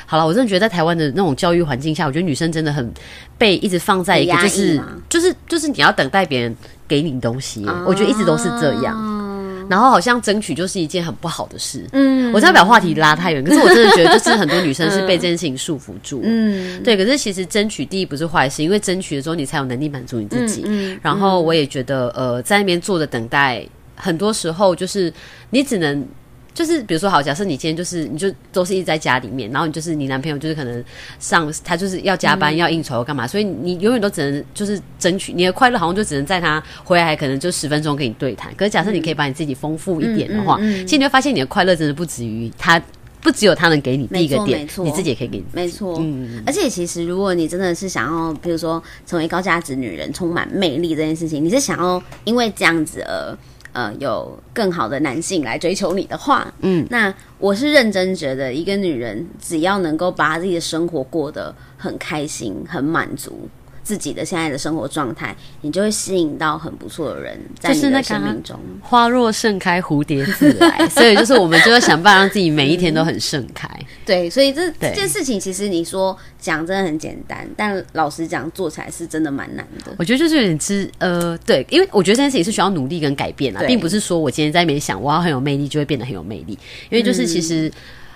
好了，我真的觉得在台湾的那种教育环境下，我觉得女生真的很被一直放在一个就是就是就是你要等待别人给你东西，我觉得一直都是这样。然后好像争取就是一件很不好的事。嗯，我这样把话题拉太远，可是我真的觉得，就是很多女生是被这件事情束缚住。(laughs) 嗯，对。可是其实争取第一不是坏事，因为争取的时候你才有能力满足你自己。嗯，然后我也觉得，呃，在那边坐着等待，很多时候就是你只能。就是比如说，好，假设你今天就是，你就都是一直在家里面，然后你就是你男朋友就是可能上他就是要加班、嗯、要应酬干嘛，所以你永远都只能就是争取你的快乐，好像就只能在他回来可能就十分钟跟你对谈。可是假设你可以把你自己丰富一点的话，嗯嗯嗯、其实你会发现你的快乐真的不止于他，不只有他能给你第一个点，你自己也可以给你。没错，嗯，而且其实如果你真的是想要，比如说成为高价值女人，充满魅力这件事情，你是想要因为这样子而。呃，有更好的男性来追求你的话，嗯，那我是认真觉得，一个女人只要能够把自己的生活过得很开心、很满足。自己的现在的生活状态，你就会吸引到很不错的人在你的生命中。花若盛开，蝴蝶自来，(laughs) 所以就是我们就要想办法让自己每一天都很盛开。嗯、对，所以这这件事情其实你说讲真的很简单，但老实讲做起来是真的蛮难的。我觉得就是有点吃呃，对，因为我觉得这件事情是需要努力跟改变啊，并不是说我今天在那边想我要很有魅力就会变得很有魅力，因为就是其实。嗯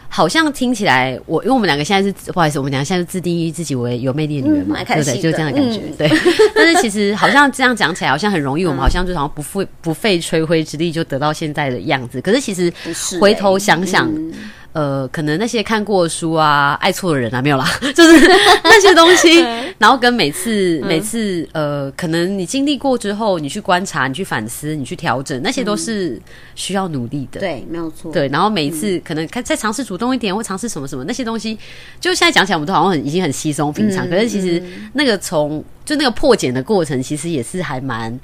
好像听起来，我因为我们两个现在是不好意思，我们两个现在是自定义自己为有魅力的女人嘛，嗯、对不对？就是这样的感觉，嗯、对。(laughs) 但是其实好像这样讲起来，好像很容易，嗯、我们好像就好像不费不费吹灰之力就得到现在的样子。可是其实回头想想。呃，可能那些看过的书啊，爱错的人啊，没有啦，(laughs) 就是那些东西，(laughs) 然后跟每次每次呃，可能你经历过之后，你去观察，你去反思，你去调整，那些都是需要努力的。对，没有错。对，然后每一次可能再尝试主动一点，或尝试什么什么那些东西，就现在讲起来，我们都好像很已经很稀松平常。可是其实那个从就那个破茧的过程，其实也是还蛮。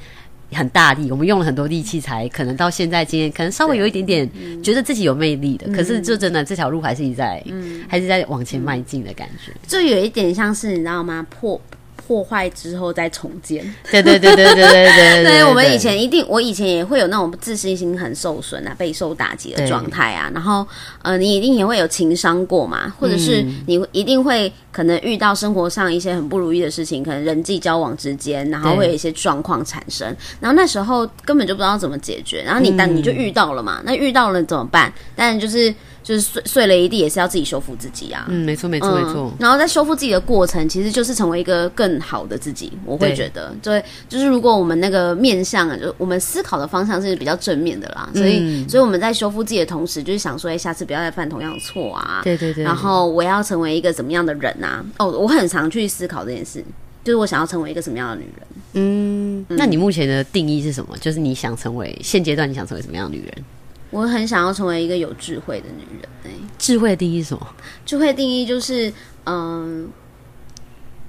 很大力，我们用了很多力气，才可能到现在今天，可能稍微有一点点觉得自己有魅力的。嗯、可是，就真的这条路还是一直在，嗯、还是在往前迈进的感觉。就有一点像是你知道吗？破。破坏之后再重建，对对对对对对对对。(laughs) 对，我们以前一定，我以前也会有那种自信心很受损啊、备受打击的状态啊。然后，呃，你一定也会有情伤过嘛，或者是你一定会可能遇到生活上一些很不如意的事情，可能人际交往之间，然后会有一些状况产生。然后那时候根本就不知道怎么解决。然后你当你就遇到了嘛，那遇到了怎么办？但就是。就是碎碎了一地，也是要自己修复自己啊。嗯，没错，没错，没错。然后在修复自己的过程，其实就是成为一个更好的自己。我会觉得，对，就是如果我们那个面向，就我们思考的方向是比较正面的啦。所以，所以我们在修复自己的同时，就是想说，哎，下次不要再犯同样的错啊。对对对。然后我要成为一个怎么样的人啊？哦，我很常去思考这件事，就是我想要成为一个什么样的女人。嗯，那你目前的定义是什么？就是你想成为现阶段你想成为什么样的女人？我很想要成为一个有智慧的女人。欸，智慧的定义是什么？智慧定义就是，嗯，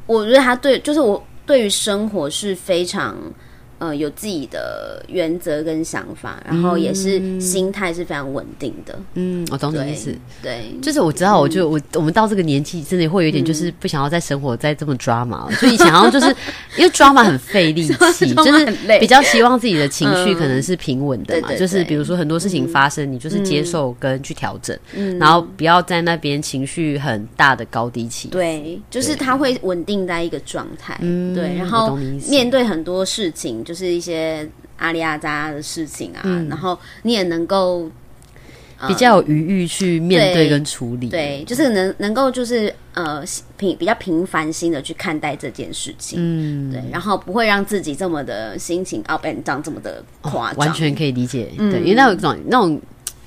我觉得他对，就是我对于生活是非常。呃，有自己的原则跟想法，然后也是心态是非常稳定的。嗯，我懂你意思。对，就是我知道，我就我我们到这个年纪，真的会有一点，就是不想要再生活再这么 drama 了。所以想要就是因为 drama 很费力气，(laughs) 就是比较希望自己的情绪可能是平稳的嘛。就是比如说很多事情发生，你就是接受跟去调整，然后不要在那边情绪很大的高低起。对，就是他会稳定在一个状态。嗯，对，然后面对很多事情就是一些阿里阿扎的事情啊，嗯、然后你也能够、呃、比较有余裕去面对跟处理，对，就是能能够就是呃平比较平凡心的去看待这件事情，嗯，对，然后不会让自己这么的心情 up and down 这么的夸张、哦，完全可以理解，嗯、对，因为那种那种。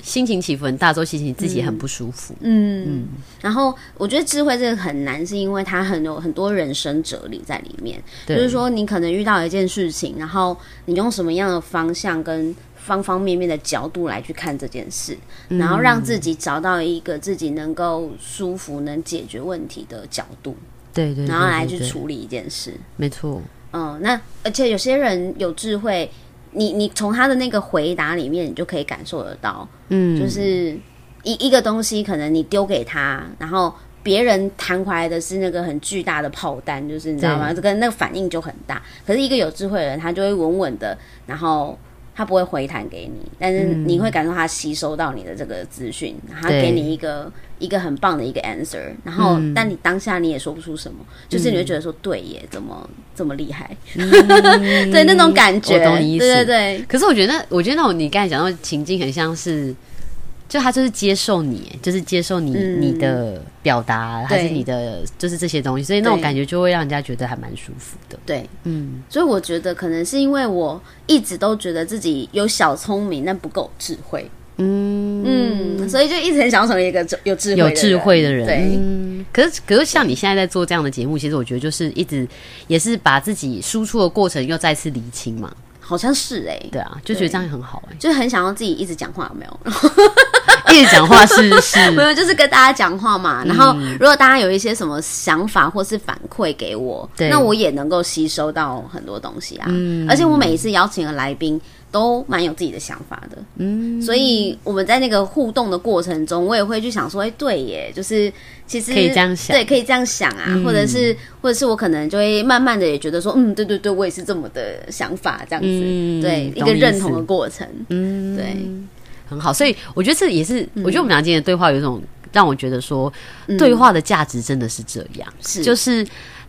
心情起伏很大，之后其实你自己很不舒服。嗯然后我觉得智慧这个很难，是因为它很有很多人生哲理在里面。对就是说，你可能遇到一件事情，然后你用什么样的方向跟方方面面的角度来去看这件事，嗯、然后让自己找到一个自己能够舒服、能解决问题的角度。对对，对，对，对，然后来去处理一件事。没错。嗯，那而且有些人有智慧。你你从他的那个回答里面，你就可以感受得到，嗯，就是一一个东西，可能你丢给他，然后别人弹回来的是那个很巨大的炮弹，就是你知道吗？这个那个反应就很大。可是一个有智慧的人，他就会稳稳的，然后他不会回弹给你，但是你会感受他吸收到你的这个资讯，他给你一个一个很棒的一个 answer，然后、嗯、但你当下你也说不出什么，就是你会觉得说对耶，怎么这么厉害？嗯、(laughs) 对那种感觉，我懂你意思。对对对。可是我觉得，我觉得那种你刚才讲到情境很像是。就他就是接受你，就是接受你、嗯、你的表达，还是你的就是这些东西，所以那种感觉就会让人家觉得还蛮舒服的。对，嗯，所以我觉得可能是因为我一直都觉得自己有小聪明，但不够智慧。嗯嗯，所以就一直很想成为一个有智慧有智慧的人。对，嗯、可是可是像你现在在做这样的节目，其实我觉得就是一直也是把自己输出的过程又再次厘清嘛。好像是哎、欸，对啊，就觉得这样很好哎、欸，就是很想要自己一直讲话，有没有？(laughs) (laughs) 一直讲话是是，没有，就是跟大家讲话嘛。然后，如果大家有一些什么想法或是反馈给我，那我也能够吸收到很多东西啊。嗯，而且我每一次邀请的来宾。都蛮有自己的想法的，嗯，所以我们在那个互动的过程中，我也会去想说，哎、欸，对耶，就是其实可以这样想，对，可以这样想啊，嗯、或者是，或者是我可能就会慢慢的也觉得说，嗯，对对对，我也是这么的想法，这样子，嗯、对，一个认同的过程，嗯，对，很好，所以我觉得这也是，我觉得我们俩今天的对话有一种让我觉得说，嗯、对话的价值真的是这样，是，就是。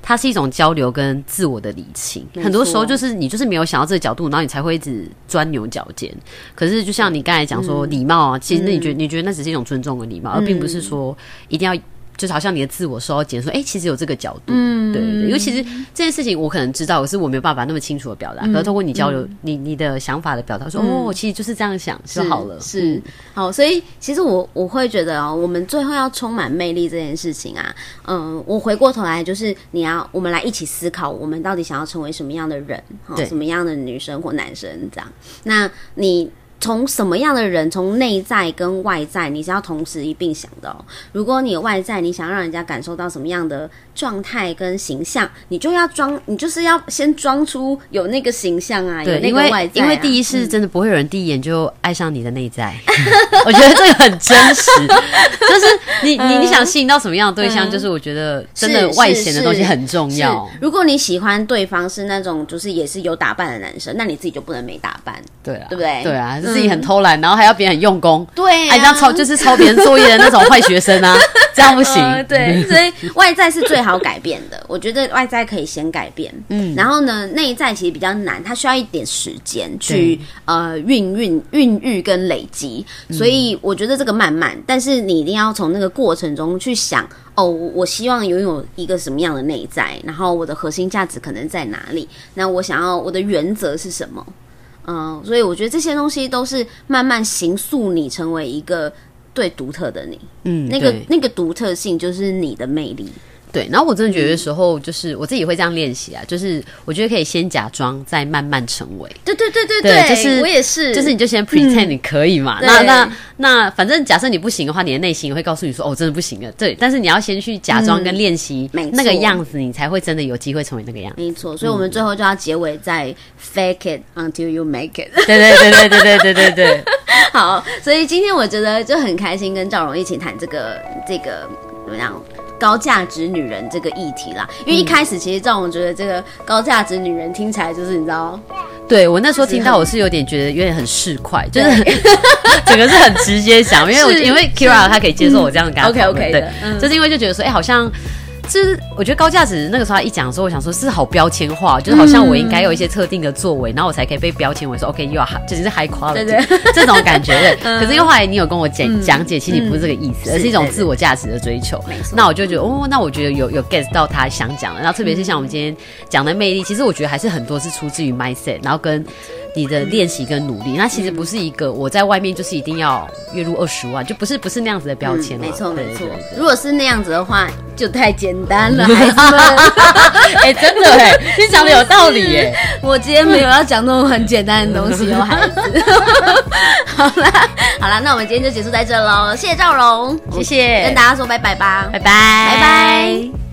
它是一种交流跟自我的理清，很多时候就是你就是没有想到这个角度，然后你才会一直钻牛角尖。可是就像你刚才讲说礼貌啊，其实那你觉得你觉得那只是一种尊重的礼貌，而并不是说一定要。就是好像你的自我受到检说，哎、欸，其实有这个角度，嗯，对对对，因为其实这件事情我可能知道，可是我没有办法那么清楚的表达。可是通过你交流，嗯、你你的想法的表达，说、嗯、哦，其实就是这样想就好了，是，是好。所以其实我我会觉得哦，我们最后要充满魅力这件事情啊，嗯，我回过头来就是你要我们来一起思考，我们到底想要成为什么样的人，对，什么样的女生或男生这样。那你。从什么样的人，从内在跟外在，你是要同时一并想的哦。如果你外在，你想让人家感受到什么样的状态跟形象，你就要装，你就是要先装出有那个形象啊，有那个外在啊。因为因为第一是真的不会有人第一眼就爱上你的内在，我觉得这个很真实。就是你你你想吸引到什么样的对象，就是我觉得真的外显的东西很重要。如果你喜欢对方是那种就是也是有打扮的男生，那你自己就不能没打扮，对啊，对不对？对啊。自己很偷懒，然后还要别人很用功，对、啊，还这样抄，就是抄别人作业的那种坏学生啊，(laughs) 这样不行。呃、对，(laughs) 所以外在是最好改变的，我觉得外在可以先改变，嗯，然后呢，内在其实比较难，它需要一点时间去呃孕孕孕育跟累积，所以我觉得这个慢慢，但是你一定要从那个过程中去想，哦，我希望拥有一个什么样的内在，然后我的核心价值可能在哪里，那我想要我的原则是什么？嗯，所以我觉得这些东西都是慢慢形塑你成为一个最独特的你。嗯，那个那个独特性就是你的魅力。对，然后我真的觉得有时候就是我自己会这样练习啊，就是我觉得可以先假装，再慢慢成为。对对对对对，就是我也是，就是你就先 pretend 你可以嘛。那那那，反正假设你不行的话，你的内心也会告诉你说，哦，真的不行了。对，但是你要先去假装跟练习那个样子，你才会真的有机会成为那个样子。没错，所以我们最后就要结尾在 fake it until you make it。对对对对对对对对对。(laughs) 好，所以今天我觉得就很开心跟赵荣一起谈这个这个怎么样？高价值女人这个议题啦，因为一开始其实让我觉得这个高价值女人听起来就是你知道，对我那时候听到我是有点觉得有点很市侩，就是 (laughs) 整个是很直接想，因为我因为 Kyria 她可以接受我这样的感觉 OK OK 的，就是因为就觉得说，哎，好像。就是我觉得高价值那个时候他一讲的时候，我想说是好标签化，就是好像我应该有一些特定的作为，然后我才可以被标签为说 OK，you are high，就是 high quality 对对对这种感觉。对，(laughs) 可是因为后来你有跟我讲讲解，其实你不是这个意思，而是一种自我价值的追求。那我就觉得哦，那我觉得有有 get 到他想讲的。然后特别是像我们今天讲的魅力，其实我觉得还是很多是出自于 mindset，然后跟。你的练习跟努力，那其实不是一个我在外面就是一定要月入二十万，就不是不是那样子的标签。没错没错，如果是那样子的话，就太简单了，(laughs) 孩子们。哎，真的哎，你讲的有道理耶。我今天没有要讲那种很简单的东西哦，(laughs) 孩子。好啦好啦，那我们今天就结束在这喽，谢谢赵荣，谢谢，跟大家说拜拜吧，拜拜拜拜。